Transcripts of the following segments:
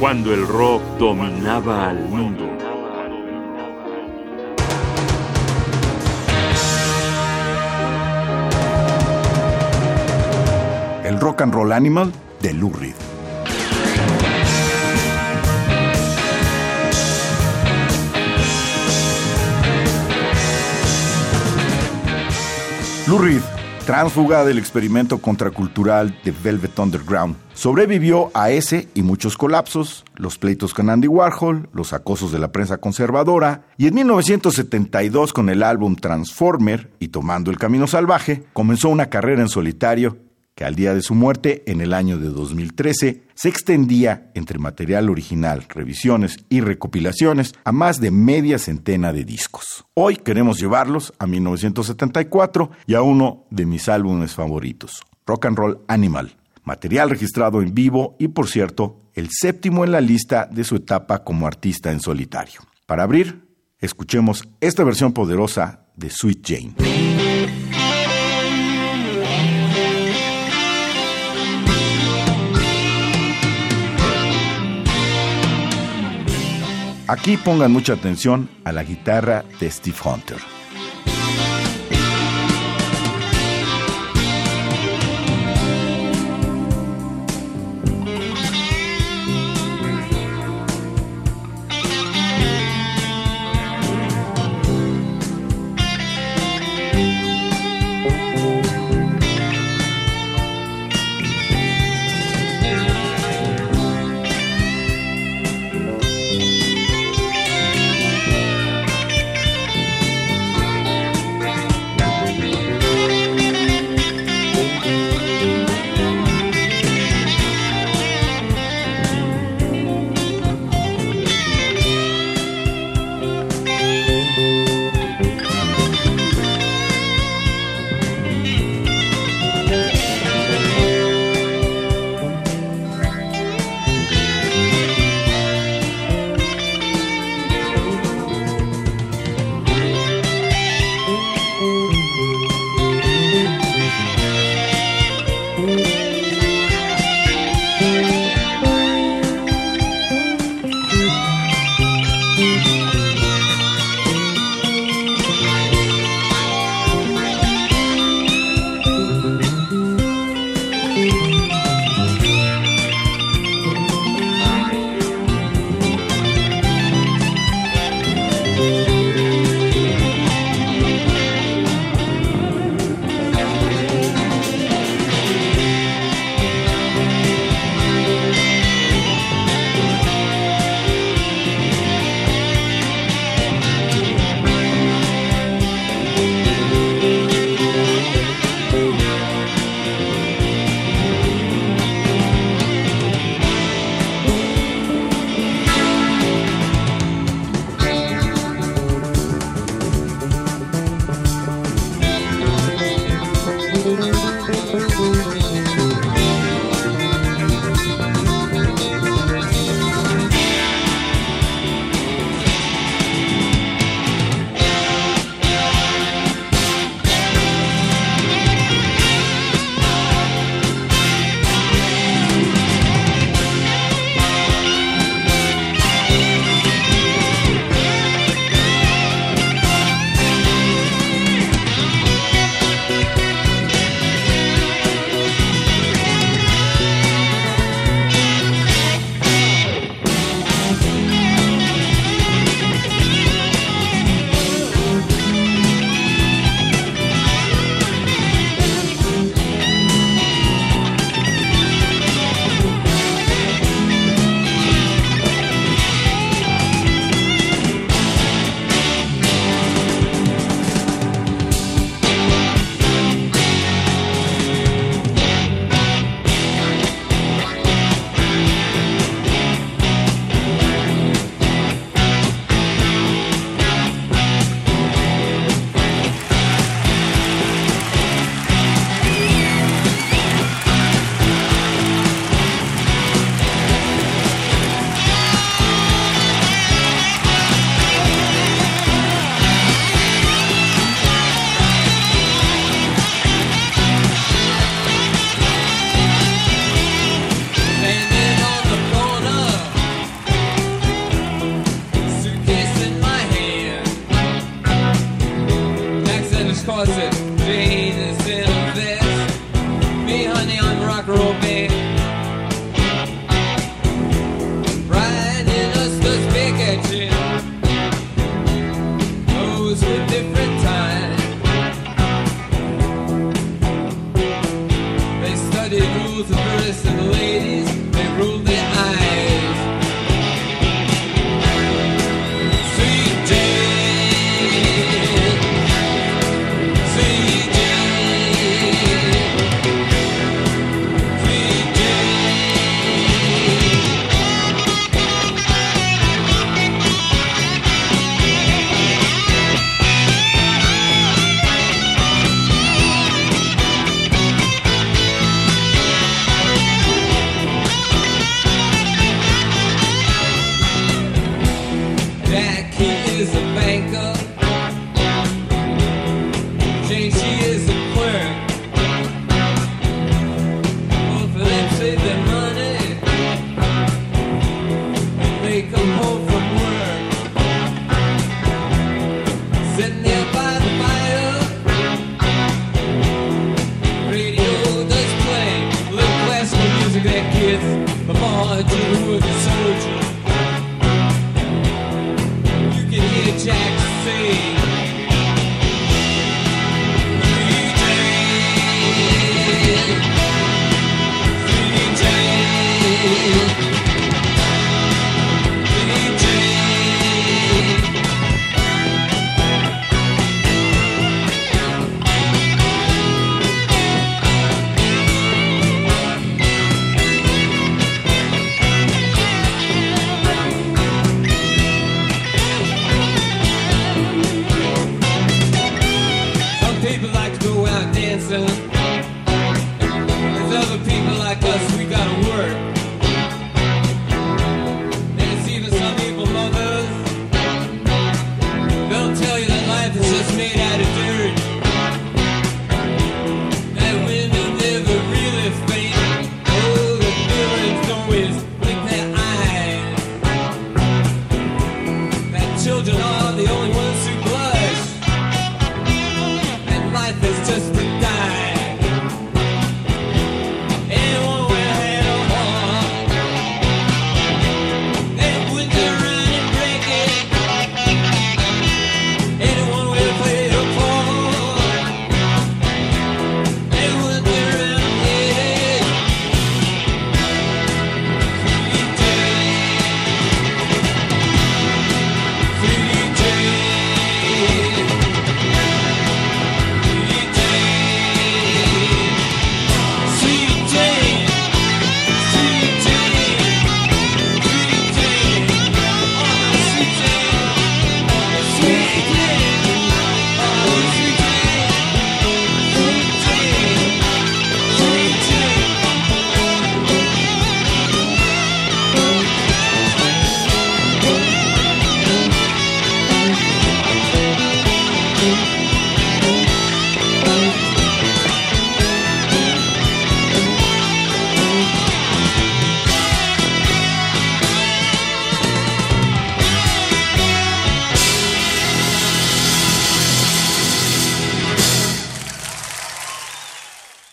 cuando el rock dominaba al mundo. El rock and roll animal de Lou Reed. Lou Reed, tránsfuga del experimento contracultural de Velvet Underground, sobrevivió a ese y muchos colapsos, los pleitos con Andy Warhol, los acosos de la prensa conservadora, y en 1972 con el álbum Transformer y Tomando el Camino Salvaje, comenzó una carrera en solitario que al día de su muerte, en el año de 2013, se extendía entre material original, revisiones y recopilaciones a más de media centena de discos. Hoy queremos llevarlos a 1974 y a uno de mis álbumes favoritos, Rock and Roll Animal, material registrado en vivo y, por cierto, el séptimo en la lista de su etapa como artista en solitario. Para abrir, escuchemos esta versión poderosa de Sweet Jane. Aquí pongan mucha atención a la guitarra de Steve Hunter.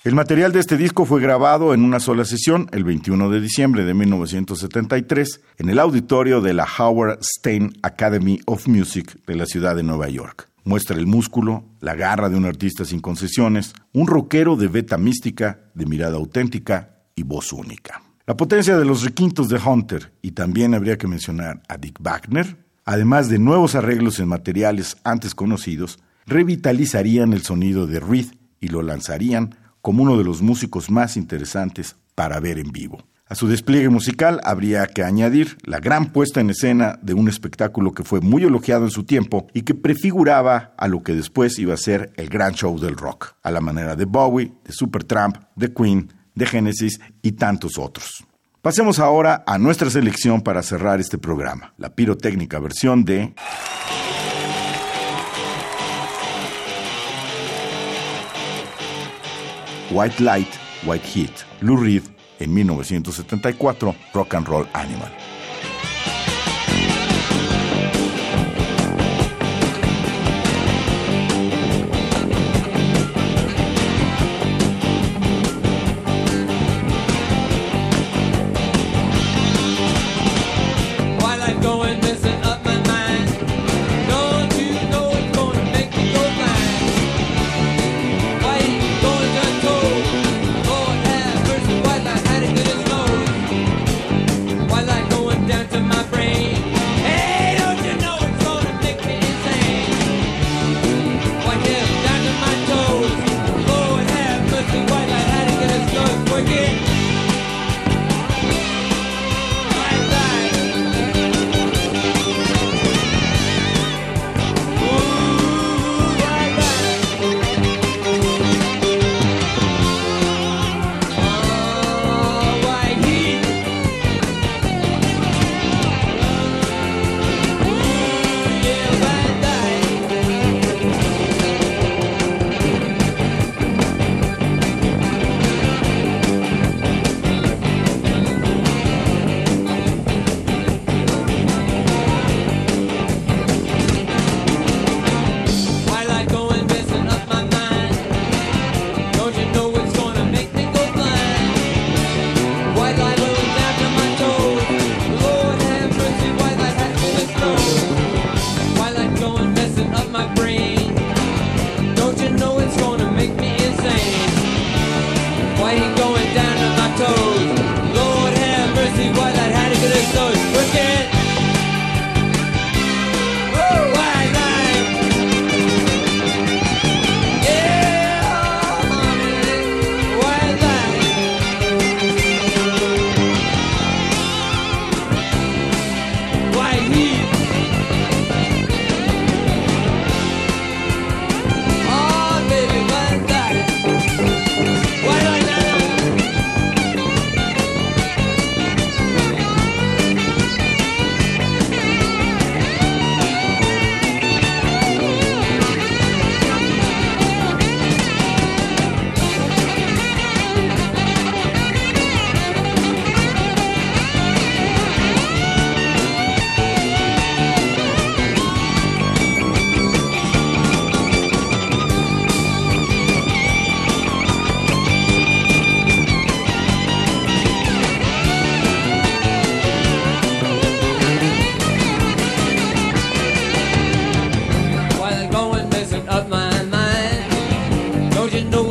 El material de este disco fue grabado en una sola sesión el 21 de diciembre de 1973 en el auditorio de la Howard Stein Academy of Music de la ciudad de Nueva York. Muestra el músculo, la garra de un artista sin concesiones, un rockero de beta mística, de mirada auténtica y voz única. La potencia de los requintos de Hunter, y también habría que mencionar a Dick Wagner, además de nuevos arreglos en materiales antes conocidos, revitalizarían el sonido de Reed y lo lanzarían como uno de los músicos más interesantes para ver en vivo. A su despliegue musical habría que añadir la gran puesta en escena de un espectáculo que fue muy elogiado en su tiempo y que prefiguraba a lo que después iba a ser el gran show del rock, a la manera de Bowie, de Supertramp, de Queen, de Genesis y tantos otros. Pasemos ahora a nuestra selección para cerrar este programa, la pirotécnica versión de White Light, White Heat, Lou Reed en 1974, Rock and Roll Animal.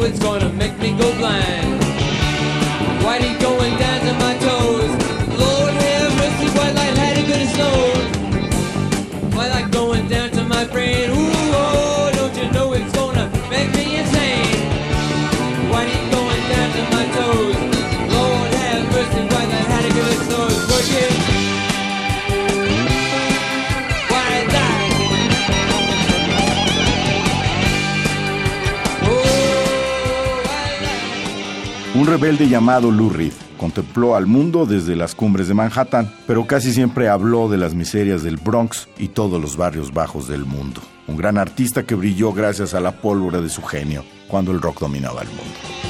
it's gonna make me go blind. Un rebelde llamado Lou Reed contempló al mundo desde las cumbres de Manhattan, pero casi siempre habló de las miserias del Bronx y todos los barrios bajos del mundo. Un gran artista que brilló gracias a la pólvora de su genio cuando el rock dominaba el mundo.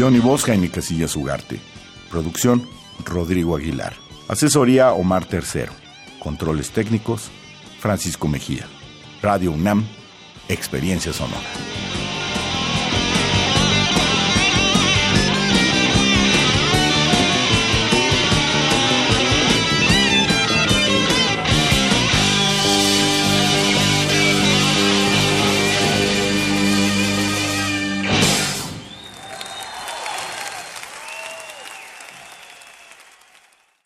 Guión y voz Jaime Casillas Ugarte. Producción Rodrigo Aguilar. Asesoría Omar Tercero. Controles técnicos Francisco Mejía. Radio UNAM. Experiencia Sonora.